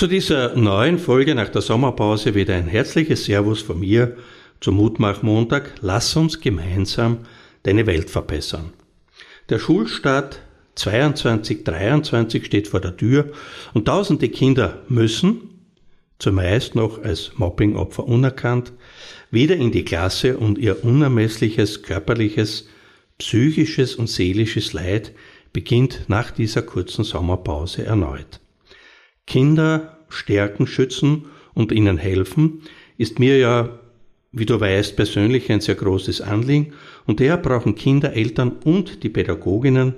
Zu dieser neuen Folge nach der Sommerpause wieder ein herzliches Servus von mir zum Mutmach-Montag. Lass uns gemeinsam deine Welt verbessern. Der Schulstart 22-23 steht vor der Tür und tausende Kinder müssen, zumeist noch als Mobbingopfer unerkannt, wieder in die Klasse und ihr unermessliches körperliches, psychisches und seelisches Leid beginnt nach dieser kurzen Sommerpause erneut. Kinder stärken, schützen und ihnen helfen, ist mir ja, wie du weißt, persönlich ein sehr großes Anliegen. Und daher brauchen Kinder, Eltern und die Pädagoginnen,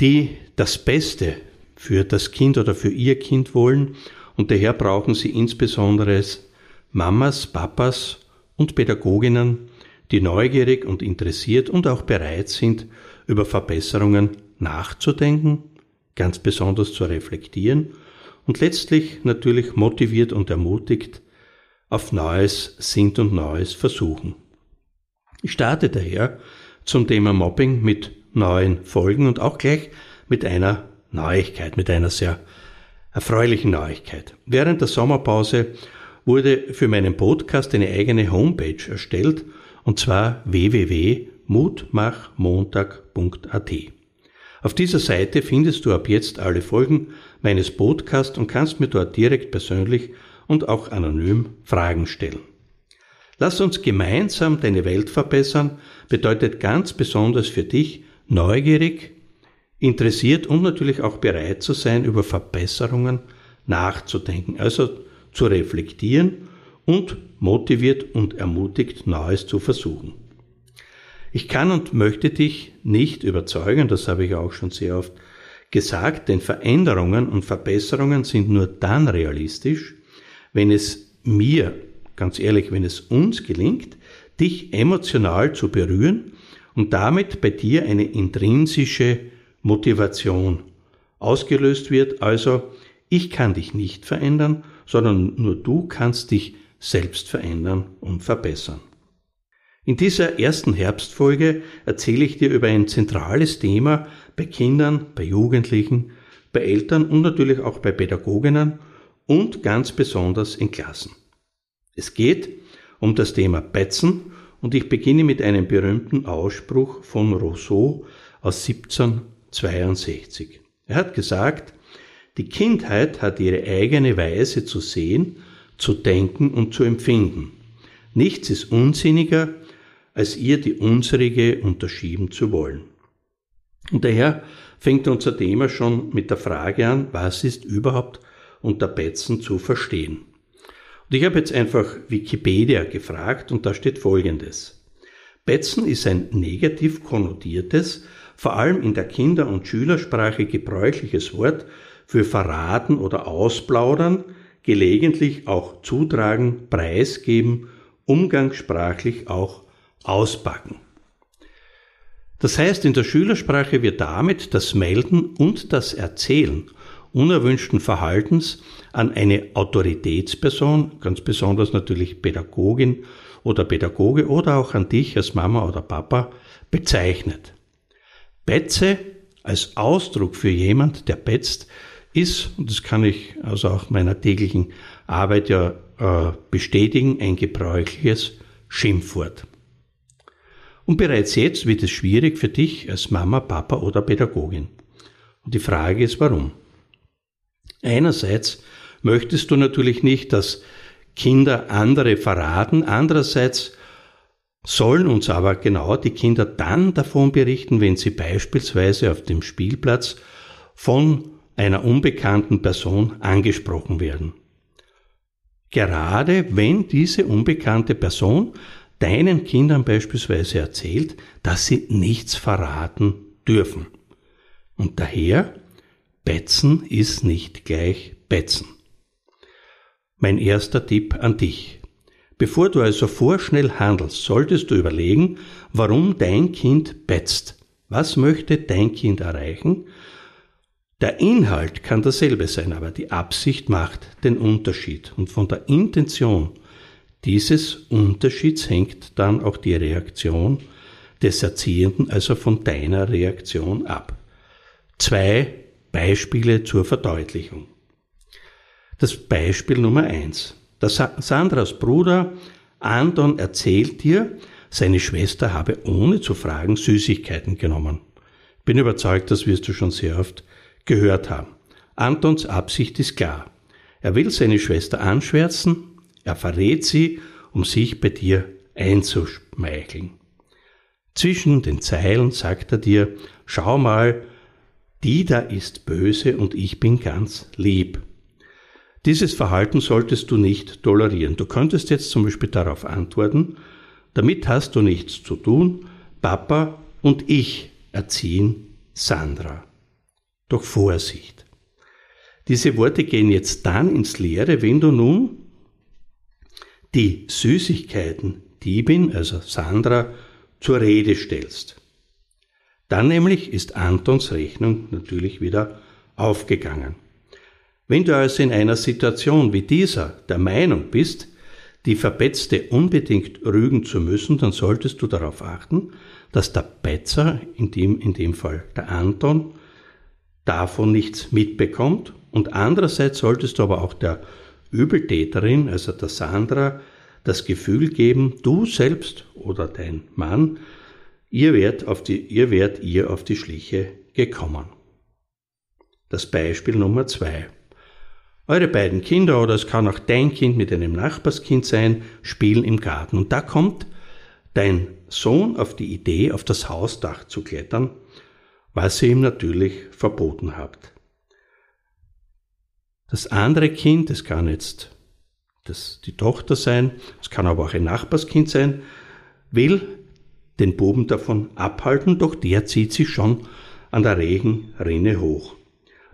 die das Beste für das Kind oder für ihr Kind wollen. Und daher brauchen sie insbesondere Mamas, Papas und Pädagoginnen, die neugierig und interessiert und auch bereit sind, über Verbesserungen nachzudenken, ganz besonders zu reflektieren und letztlich natürlich motiviert und ermutigt auf Neues sind und Neues versuchen. Ich starte daher zum Thema Mobbing mit neuen Folgen und auch gleich mit einer Neuigkeit, mit einer sehr erfreulichen Neuigkeit. Während der Sommerpause wurde für meinen Podcast eine eigene Homepage erstellt, und zwar www.mutmachmontag.at. Auf dieser Seite findest du ab jetzt alle Folgen meines Podcasts und kannst mir dort direkt persönlich und auch anonym Fragen stellen. Lass uns gemeinsam deine Welt verbessern bedeutet ganz besonders für dich neugierig, interessiert und natürlich auch bereit zu sein, über Verbesserungen nachzudenken, also zu reflektieren und motiviert und ermutigt, Neues zu versuchen. Ich kann und möchte dich nicht überzeugen, das habe ich auch schon sehr oft gesagt, denn Veränderungen und Verbesserungen sind nur dann realistisch, wenn es mir, ganz ehrlich, wenn es uns gelingt, dich emotional zu berühren und damit bei dir eine intrinsische Motivation ausgelöst wird. Also, ich kann dich nicht verändern, sondern nur du kannst dich selbst verändern und verbessern. In dieser ersten Herbstfolge erzähle ich dir über ein zentrales Thema bei Kindern, bei Jugendlichen, bei Eltern und natürlich auch bei Pädagoginnen und ganz besonders in Klassen. Es geht um das Thema Betzen und ich beginne mit einem berühmten Ausspruch von Rousseau aus 1762. Er hat gesagt, die Kindheit hat ihre eigene Weise zu sehen, zu denken und zu empfinden. Nichts ist unsinniger als ihr die unsrige unterschieben zu wollen. Und daher fängt unser Thema schon mit der Frage an, was ist überhaupt unter Betzen zu verstehen? Und ich habe jetzt einfach Wikipedia gefragt und da steht Folgendes. Betzen ist ein negativ konnotiertes, vor allem in der Kinder- und Schülersprache gebräuchliches Wort für verraten oder ausplaudern, gelegentlich auch zutragen, preisgeben, umgangssprachlich auch auspacken. Das heißt, in der Schülersprache wird damit das Melden und das Erzählen unerwünschten Verhaltens an eine Autoritätsperson, ganz besonders natürlich Pädagogin oder Pädagoge oder auch an dich als Mama oder Papa bezeichnet. Betze als Ausdruck für jemand, der betzt, ist, und das kann ich also auch meiner täglichen Arbeit ja äh, bestätigen, ein gebräuchliches Schimpfwort. Und bereits jetzt wird es schwierig für dich als Mama, Papa oder Pädagogin. Und die Frage ist, warum? Einerseits möchtest du natürlich nicht, dass Kinder andere verraten, andererseits sollen uns aber genau die Kinder dann davon berichten, wenn sie beispielsweise auf dem Spielplatz von einer unbekannten Person angesprochen werden. Gerade wenn diese unbekannte Person deinen Kindern beispielsweise erzählt, dass sie nichts verraten dürfen. Und daher Betzen ist nicht gleich Betzen. Mein erster Tipp an dich. Bevor du also vorschnell handelst, solltest du überlegen, warum dein Kind betzt. Was möchte dein Kind erreichen? Der Inhalt kann derselbe sein, aber die Absicht macht den Unterschied. Und von der Intention dieses Unterschieds hängt dann auch die Reaktion des Erziehenden, also von deiner Reaktion ab. Zwei Beispiele zur Verdeutlichung. Das Beispiel Nummer eins. Der Sandras Bruder Anton erzählt dir, seine Schwester habe ohne zu fragen Süßigkeiten genommen. Bin überzeugt, das wirst du schon sehr oft gehört haben. Antons Absicht ist klar. Er will seine Schwester anschwärzen, er verrät sie, um sich bei dir einzuschmeicheln. Zwischen den Zeilen sagt er dir, schau mal, die da ist böse und ich bin ganz lieb. Dieses Verhalten solltest du nicht tolerieren. Du könntest jetzt zum Beispiel darauf antworten, damit hast du nichts zu tun, Papa und ich erziehen Sandra. Doch Vorsicht. Diese Worte gehen jetzt dann ins Leere, wenn du nun die Süßigkeiten Diebin, also Sandra, zur Rede stellst. Dann nämlich ist Antons Rechnung natürlich wieder aufgegangen. Wenn du also in einer Situation wie dieser der Meinung bist, die Verbetzte unbedingt rügen zu müssen, dann solltest du darauf achten, dass der Betzer, in dem, in dem Fall der Anton, davon nichts mitbekommt und andererseits solltest du aber auch der Übeltäterin, also der Sandra, das Gefühl geben, du selbst oder dein Mann, ihr werdet, auf die, ihr werdet ihr auf die Schliche gekommen. Das Beispiel Nummer zwei. Eure beiden Kinder oder es kann auch dein Kind mit einem Nachbarskind sein, spielen im Garten. Und da kommt dein Sohn auf die Idee, auf das Hausdach zu klettern, was ihr ihm natürlich verboten habt. Das andere Kind, es kann jetzt das die Tochter sein, es kann aber auch ein Nachbarskind sein, will den Buben davon abhalten, doch der zieht sich schon an der Regenrinne hoch.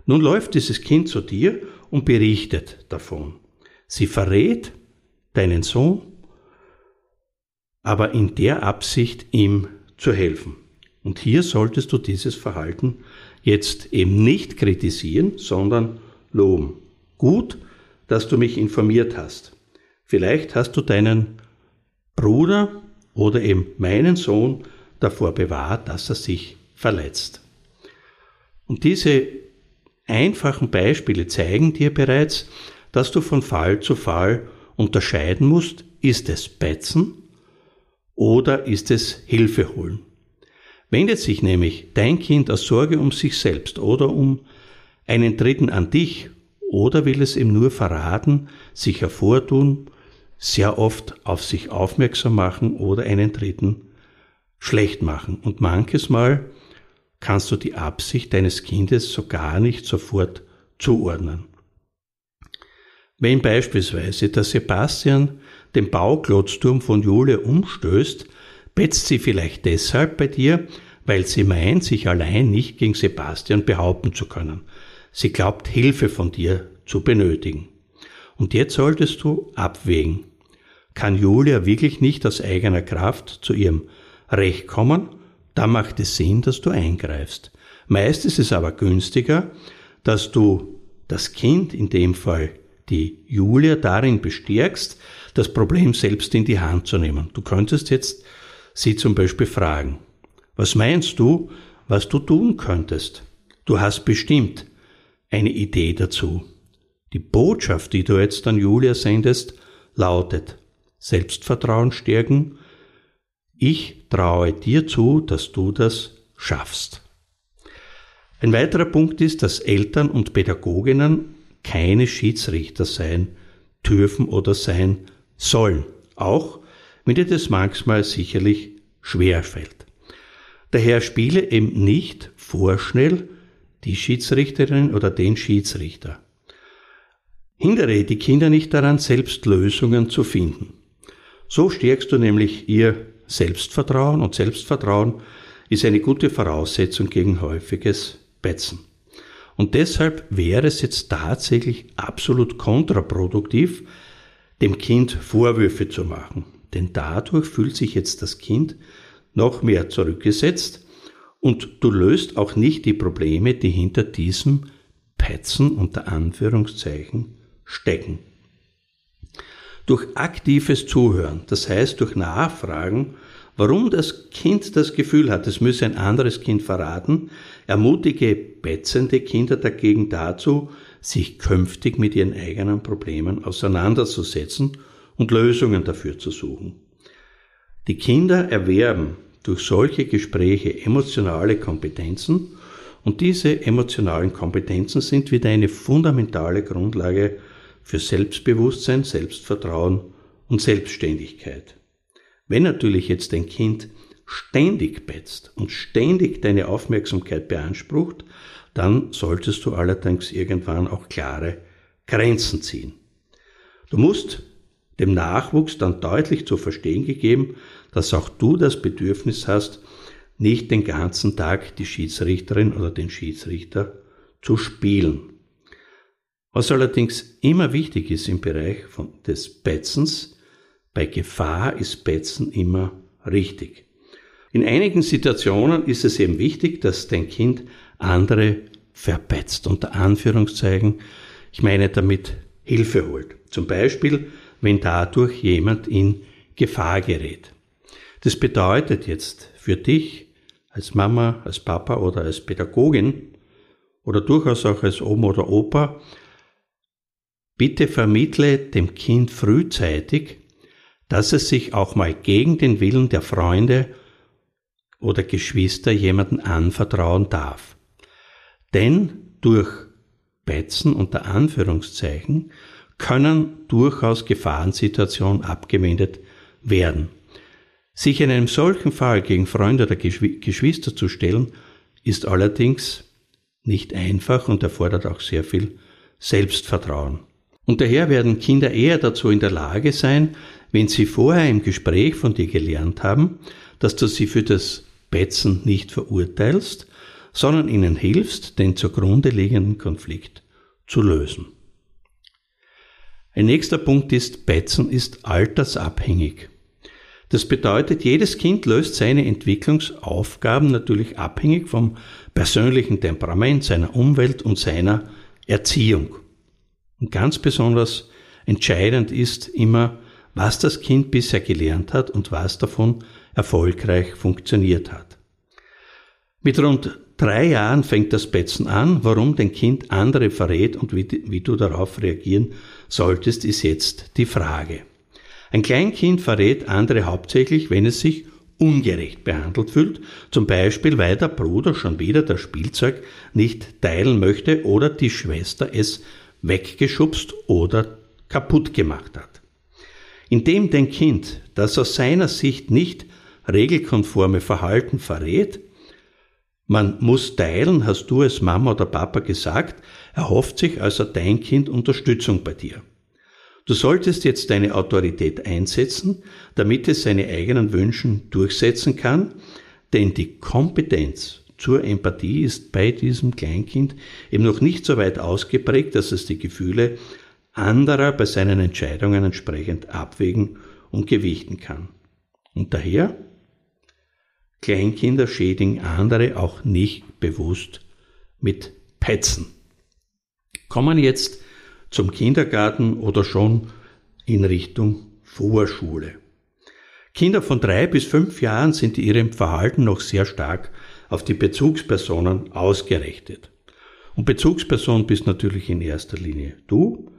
Nun läuft dieses Kind zu dir und berichtet davon. Sie verrät deinen Sohn, aber in der Absicht, ihm zu helfen. Und hier solltest du dieses Verhalten jetzt eben nicht kritisieren, sondern loben. Gut, dass du mich informiert hast. Vielleicht hast du deinen Bruder oder eben meinen Sohn davor bewahrt, dass er sich verletzt. Und diese einfachen Beispiele zeigen dir bereits, dass du von Fall zu Fall unterscheiden musst, ist es Betzen oder ist es Hilfe holen. Wendet sich nämlich dein Kind aus Sorge um sich selbst oder um einen Dritten an dich oder will es ihm nur verraten, sich hervortun, sehr oft auf sich aufmerksam machen oder einen Dritten schlecht machen. Und manches Mal kannst du die Absicht deines Kindes so gar nicht sofort zuordnen. Wenn beispielsweise der Sebastian den Bauklotzturm von Jule umstößt, betzt sie vielleicht deshalb bei dir, weil sie meint, sich allein nicht gegen Sebastian behaupten zu können. Sie glaubt, Hilfe von dir zu benötigen. Und jetzt solltest du abwägen. Kann Julia wirklich nicht aus eigener Kraft zu ihrem Recht kommen? Da macht es Sinn, dass du eingreifst. Meist ist es aber günstiger, dass du das Kind, in dem Fall die Julia, darin bestärkst, das Problem selbst in die Hand zu nehmen. Du könntest jetzt sie zum Beispiel fragen, was meinst du, was du tun könntest? Du hast bestimmt eine Idee dazu. Die Botschaft, die du jetzt an Julia sendest, lautet Selbstvertrauen stärken. Ich traue dir zu, dass du das schaffst. Ein weiterer Punkt ist, dass Eltern und Pädagoginnen keine Schiedsrichter sein dürfen oder sein sollen, auch wenn dir das manchmal sicherlich schwer fällt. Daher spiele eben nicht vorschnell die Schiedsrichterin oder den Schiedsrichter. Hindere die Kinder nicht daran, selbst Lösungen zu finden. So stärkst du nämlich ihr Selbstvertrauen und Selbstvertrauen ist eine gute Voraussetzung gegen häufiges Betzen. Und deshalb wäre es jetzt tatsächlich absolut kontraproduktiv, dem Kind Vorwürfe zu machen. Denn dadurch fühlt sich jetzt das Kind noch mehr zurückgesetzt und du löst auch nicht die Probleme, die hinter diesem Petzen unter Anführungszeichen stecken. Durch aktives Zuhören, das heißt durch Nachfragen, warum das Kind das Gefühl hat, es müsse ein anderes Kind verraten, ermutige betzende Kinder dagegen dazu, sich künftig mit ihren eigenen Problemen auseinanderzusetzen und Lösungen dafür zu suchen. Die Kinder erwerben durch solche Gespräche emotionale Kompetenzen und diese emotionalen Kompetenzen sind wieder eine fundamentale Grundlage für Selbstbewusstsein, Selbstvertrauen und Selbstständigkeit. Wenn natürlich jetzt ein Kind ständig betzt und ständig deine Aufmerksamkeit beansprucht, dann solltest du allerdings irgendwann auch klare Grenzen ziehen. Du musst dem Nachwuchs dann deutlich zu verstehen gegeben, dass auch du das Bedürfnis hast, nicht den ganzen Tag die Schiedsrichterin oder den Schiedsrichter zu spielen. Was allerdings immer wichtig ist im Bereich von, des Betzens, bei Gefahr ist Betzen immer richtig. In einigen Situationen ist es eben wichtig, dass dein Kind andere verbetzt, unter Anführungszeichen. Ich meine damit Hilfe holt. Zum Beispiel, wenn dadurch jemand in Gefahr gerät. Das bedeutet jetzt für dich als Mama, als Papa oder als Pädagogin oder durchaus auch als Oma oder Opa, Bitte vermittle dem Kind frühzeitig, dass es sich auch mal gegen den Willen der Freunde oder Geschwister jemanden anvertrauen darf. Denn durch Betzen unter Anführungszeichen können durchaus Gefahrensituationen abgewendet werden. Sich in einem solchen Fall gegen Freunde oder Geschwister zu stellen, ist allerdings nicht einfach und erfordert auch sehr viel Selbstvertrauen. Und daher werden Kinder eher dazu in der Lage sein, wenn sie vorher im Gespräch von dir gelernt haben, dass du sie für das Betzen nicht verurteilst, sondern ihnen hilfst, den zugrunde liegenden Konflikt zu lösen. Ein nächster Punkt ist, Betzen ist altersabhängig. Das bedeutet, jedes Kind löst seine Entwicklungsaufgaben natürlich abhängig vom persönlichen Temperament, seiner Umwelt und seiner Erziehung. Und ganz besonders entscheidend ist immer, was das Kind bisher gelernt hat und was davon erfolgreich funktioniert hat. Mit rund drei Jahren fängt das Betzen an. Warum dein Kind andere verrät und wie, wie, du darauf reagieren solltest, ist jetzt die Frage. Ein Kleinkind verrät andere hauptsächlich, wenn es sich ungerecht behandelt fühlt, zum Beispiel weil der Bruder schon wieder das Spielzeug nicht teilen möchte oder die Schwester es weggeschubst oder kaputt gemacht hat. Indem dein Kind das aus seiner Sicht nicht regelkonforme Verhalten verrät, man muss teilen, hast du es Mama oder Papa gesagt, erhofft sich also dein Kind Unterstützung bei dir. Du solltest jetzt deine Autorität einsetzen, damit es seine eigenen Wünschen durchsetzen kann, denn die Kompetenz zur Empathie ist bei diesem Kleinkind eben noch nicht so weit ausgeprägt, dass es die Gefühle anderer bei seinen Entscheidungen entsprechend abwägen und gewichten kann. Und daher, Kleinkinder schädigen andere auch nicht bewusst mit Petzen. Kommen jetzt zum Kindergarten oder schon in Richtung Vorschule. Kinder von drei bis fünf Jahren sind in ihrem Verhalten noch sehr stark auf die Bezugspersonen ausgerichtet. Und Bezugsperson bist natürlich in erster Linie du,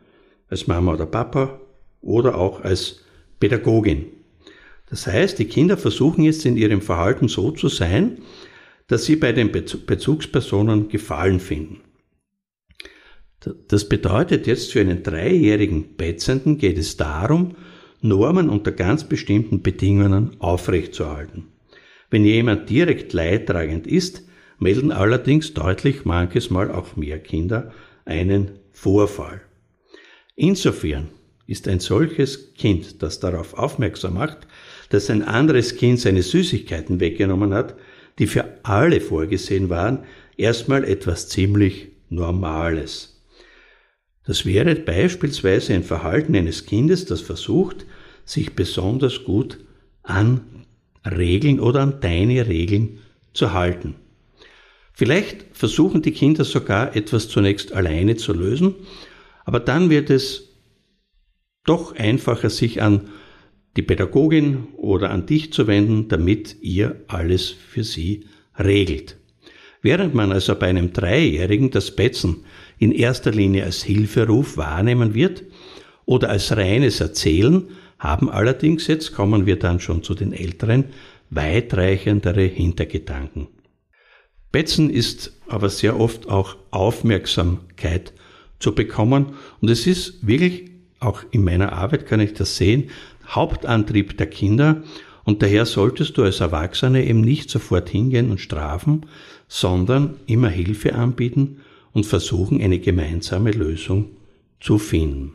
als Mama oder Papa oder auch als Pädagogin. Das heißt, die Kinder versuchen jetzt in ihrem Verhalten so zu sein, dass sie bei den Bezugspersonen Gefallen finden. Das bedeutet jetzt für einen dreijährigen Betzenden geht es darum, Normen unter ganz bestimmten Bedingungen aufrechtzuerhalten. Wenn jemand direkt leidtragend ist, melden allerdings deutlich manches Mal auch mehr Kinder einen Vorfall. Insofern ist ein solches Kind, das darauf aufmerksam macht, dass ein anderes Kind seine Süßigkeiten weggenommen hat, die für alle vorgesehen waren, erstmal etwas ziemlich Normales. Das wäre beispielsweise ein Verhalten eines Kindes, das versucht, sich besonders gut an Regeln oder an deine Regeln zu halten. Vielleicht versuchen die Kinder sogar etwas zunächst alleine zu lösen, aber dann wird es doch einfacher, sich an die Pädagogin oder an dich zu wenden, damit ihr alles für sie regelt. Während man also bei einem Dreijährigen das Betzen in erster Linie als Hilferuf wahrnehmen wird oder als reines Erzählen, haben allerdings, jetzt kommen wir dann schon zu den Älteren, weitreichendere Hintergedanken. Betzen ist aber sehr oft auch Aufmerksamkeit zu bekommen und es ist wirklich, auch in meiner Arbeit kann ich das sehen, Hauptantrieb der Kinder und daher solltest du als Erwachsene eben nicht sofort hingehen und strafen, sondern immer Hilfe anbieten und versuchen, eine gemeinsame Lösung zu finden.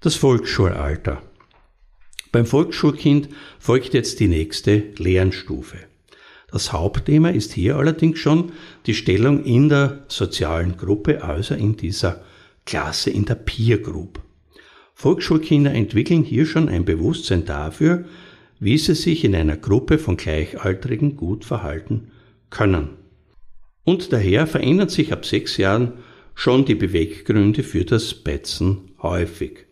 Das Volksschulalter. Beim Volksschulkind folgt jetzt die nächste Lernstufe. Das Hauptthema ist hier allerdings schon die Stellung in der sozialen Gruppe, also in dieser Klasse, in der Peer Group. Volksschulkinder entwickeln hier schon ein Bewusstsein dafür, wie sie sich in einer Gruppe von Gleichaltrigen gut verhalten können. Und daher verändern sich ab sechs Jahren schon die Beweggründe für das Betzen häufig.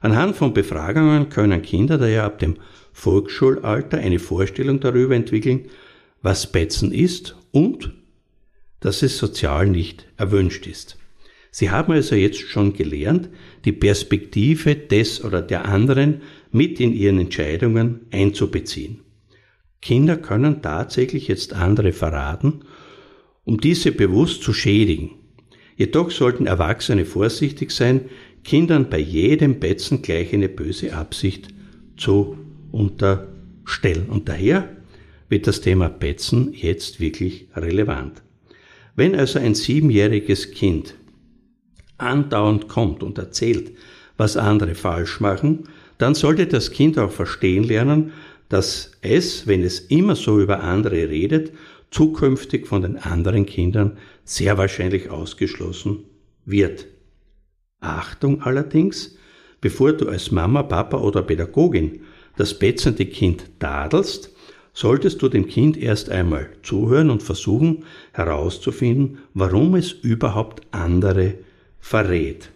Anhand von Befragungen können Kinder daher ab dem Volksschulalter eine Vorstellung darüber entwickeln, was Betzen ist und dass es sozial nicht erwünscht ist. Sie haben also jetzt schon gelernt, die Perspektive des oder der anderen mit in ihren Entscheidungen einzubeziehen. Kinder können tatsächlich jetzt andere verraten, um diese bewusst zu schädigen. Jedoch sollten Erwachsene vorsichtig sein, Kindern bei jedem Betzen gleich eine böse Absicht zu unterstellen. Und daher wird das Thema Betzen jetzt wirklich relevant. Wenn also ein siebenjähriges Kind andauernd kommt und erzählt, was andere falsch machen, dann sollte das Kind auch verstehen lernen, dass es, wenn es immer so über andere redet, zukünftig von den anderen Kindern sehr wahrscheinlich ausgeschlossen wird. Achtung allerdings, bevor du als Mama, Papa oder Pädagogin das betzende Kind tadelst, solltest du dem Kind erst einmal zuhören und versuchen herauszufinden, warum es überhaupt andere verrät.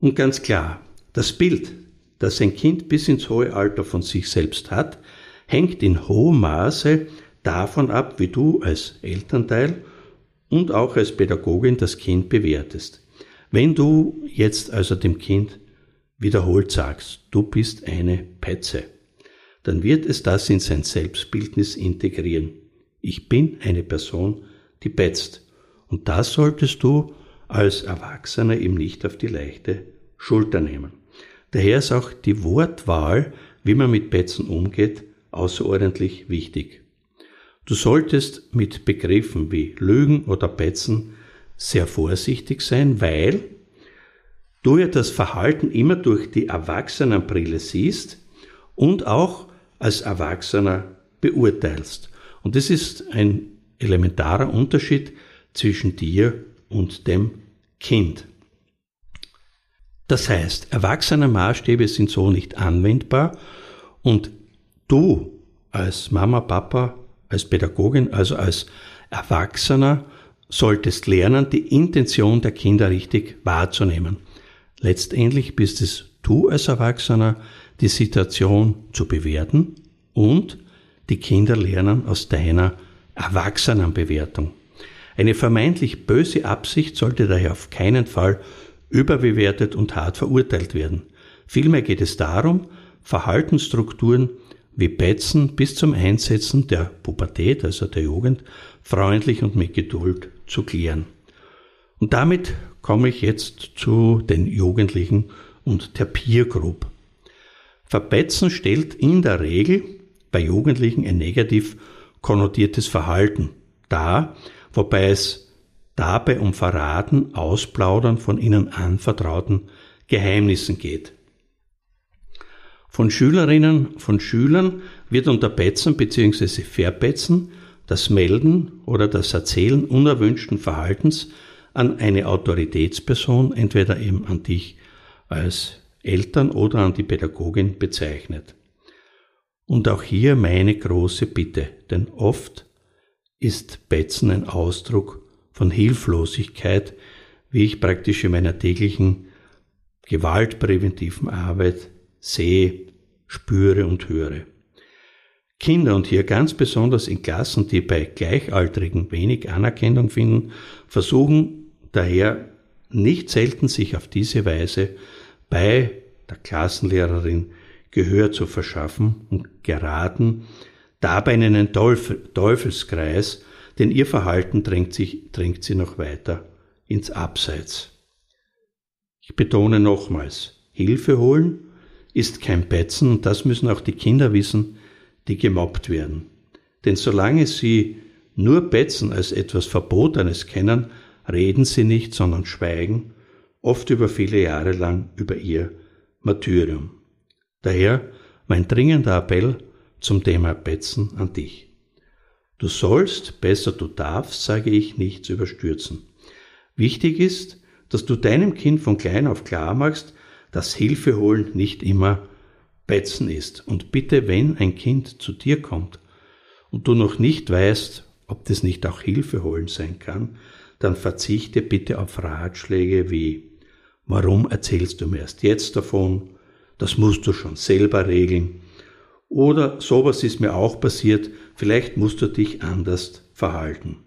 Und ganz klar, das Bild, das ein Kind bis ins hohe Alter von sich selbst hat, hängt in hohem Maße davon ab, wie du als Elternteil und auch als Pädagogin das Kind bewertest. Wenn du jetzt also dem Kind wiederholt sagst, du bist eine Petze, dann wird es das in sein Selbstbildnis integrieren. Ich bin eine Person, die petzt. Und das solltest du als Erwachsener ihm nicht auf die leichte Schulter nehmen. Daher ist auch die Wortwahl, wie man mit Petzen umgeht, außerordentlich wichtig. Du solltest mit Begriffen wie Lügen oder Petzen sehr vorsichtig sein, weil du ja das Verhalten immer durch die Erwachsenenbrille siehst und auch als Erwachsener beurteilst. Und das ist ein elementarer Unterschied zwischen dir und dem Kind. Das heißt, erwachsene Maßstäbe sind so nicht anwendbar und du als Mama, Papa, als Pädagogin, also als Erwachsener solltest lernen, die Intention der Kinder richtig wahrzunehmen. Letztendlich bist es du als Erwachsener, die Situation zu bewerten und die Kinder lernen aus deiner Erwachsenenbewertung. Eine vermeintlich böse Absicht sollte daher auf keinen Fall überbewertet und hart verurteilt werden. Vielmehr geht es darum, Verhaltensstrukturen wie Betzen bis zum Einsetzen der Pubertät, also der Jugend, freundlich und mit Geduld zu klären. Und damit komme ich jetzt zu den Jugendlichen und der Peer Group. Verbetzen stellt in der Regel bei Jugendlichen ein negativ konnotiertes Verhalten dar, wobei es dabei um Verraten, Ausplaudern von ihnen anvertrauten Geheimnissen geht. Von Schülerinnen, von Schülern wird unter Betzen bzw. Verbetzen das Melden oder das Erzählen unerwünschten Verhaltens an eine Autoritätsperson, entweder eben an dich als Eltern oder an die Pädagogin bezeichnet. Und auch hier meine große Bitte, denn oft ist Betzen ein Ausdruck von Hilflosigkeit, wie ich praktisch in meiner täglichen gewaltpräventiven Arbeit sehe, spüre und höre. Kinder und hier ganz besonders in Klassen, die bei Gleichaltrigen wenig Anerkennung finden, versuchen daher nicht selten sich auf diese Weise bei der Klassenlehrerin Gehör zu verschaffen und geraten dabei in einen Teufelskreis, denn ihr Verhalten drängt, sich, drängt sie noch weiter ins Abseits. Ich betone nochmals, Hilfe holen ist kein Betzen und das müssen auch die Kinder wissen, die gemobbt werden. Denn solange sie nur Betzen als etwas Verbotenes kennen, reden sie nicht, sondern schweigen, oft über viele Jahre lang über ihr Martyrium. Daher mein dringender Appell zum Thema Betzen an dich. Du sollst, besser du darfst, sage ich, nichts überstürzen. Wichtig ist, dass du deinem Kind von klein auf klar machst, dass Hilfe holen nicht immer Betzen ist. Und bitte, wenn ein Kind zu dir kommt und du noch nicht weißt, ob das nicht auch Hilfe holen sein kann, dann verzichte bitte auf Ratschläge wie, warum erzählst du mir erst jetzt davon? das musst du schon selber regeln. Oder sowas ist mir auch passiert, vielleicht musst du dich anders verhalten.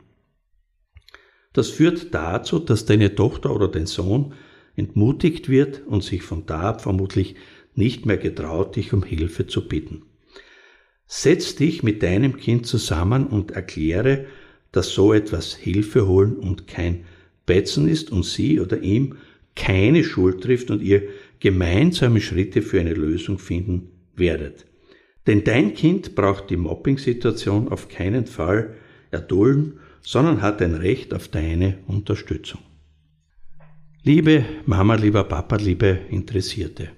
Das führt dazu, dass deine Tochter oder dein Sohn entmutigt wird und sich von da ab vermutlich nicht mehr getraut, dich um Hilfe zu bitten. Setz dich mit deinem Kind zusammen und erkläre, dass so etwas Hilfe holen und kein Betzen ist und sie oder ihm keine Schuld trifft und ihr gemeinsame Schritte für eine Lösung finden werdet. Denn dein Kind braucht die Mobbing-Situation auf keinen Fall erdulden, sondern hat ein Recht auf deine Unterstützung. Liebe Mama, lieber Papa, liebe Interessierte.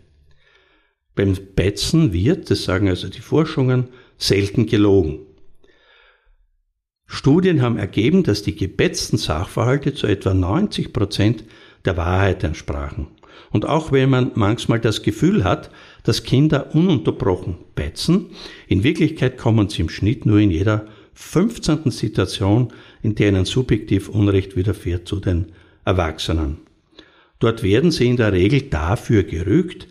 Beim Betzen wird, das sagen also die Forschungen, selten gelogen. Studien haben ergeben, dass die gebetzten Sachverhalte zu etwa 90 Prozent der Wahrheit entsprachen. Und auch wenn man manchmal das Gefühl hat, dass Kinder ununterbrochen betzen, in Wirklichkeit kommen sie im Schnitt nur in jeder 15. Situation, in der ihnen subjektiv Unrecht widerfährt, zu den Erwachsenen. Dort werden sie in der Regel dafür gerügt.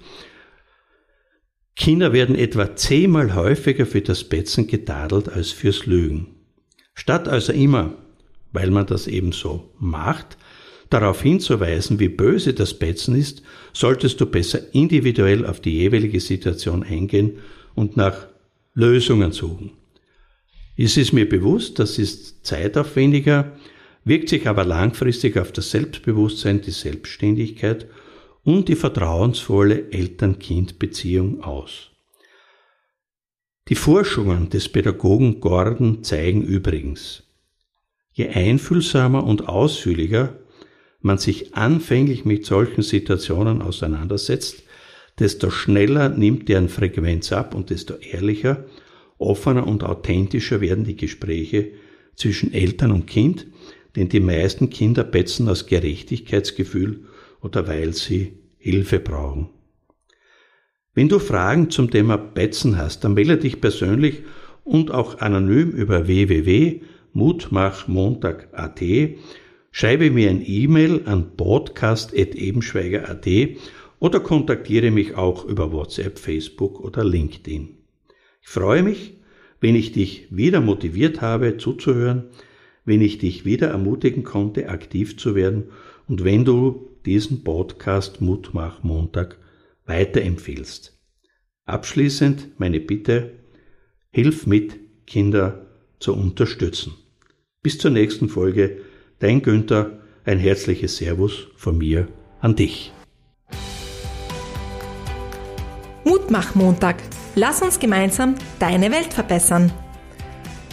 Kinder werden etwa zehnmal häufiger für das Betzen getadelt als fürs Lügen. Statt also immer, weil man das eben so macht, darauf hinzuweisen, wie böse das Betzen ist, solltest du besser individuell auf die jeweilige Situation eingehen und nach Lösungen suchen. Es ist mir bewusst, das ist zeitaufwendiger, wirkt sich aber langfristig auf das Selbstbewusstsein, die Selbstständigkeit und die vertrauensvolle Eltern-Kind-Beziehung aus. Die Forschungen des Pädagogen Gordon zeigen übrigens, je einfühlsamer und ausführlicher man sich anfänglich mit solchen Situationen auseinandersetzt, desto schneller nimmt deren Frequenz ab und desto ehrlicher, offener und authentischer werden die Gespräche zwischen Eltern und Kind, denn die meisten Kinder betzen aus Gerechtigkeitsgefühl oder weil sie Hilfe brauchen. Wenn du Fragen zum Thema Betzen hast, dann melde dich persönlich und auch anonym über www.mutmachmontag.at Schreibe mir ein E-Mail an podcast.ebenschweiger.at oder kontaktiere mich auch über WhatsApp, Facebook oder LinkedIn. Ich freue mich, wenn ich dich wieder motiviert habe zuzuhören, wenn ich dich wieder ermutigen konnte, aktiv zu werden und wenn du diesen Podcast Mutmach Montag weiterempfiehlst. Abschließend meine Bitte, hilf mit, Kinder zu unterstützen. Bis zur nächsten Folge Dein Günther, ein herzliches Servus von mir an dich. Mutmach-Montag. Lass uns gemeinsam deine Welt verbessern.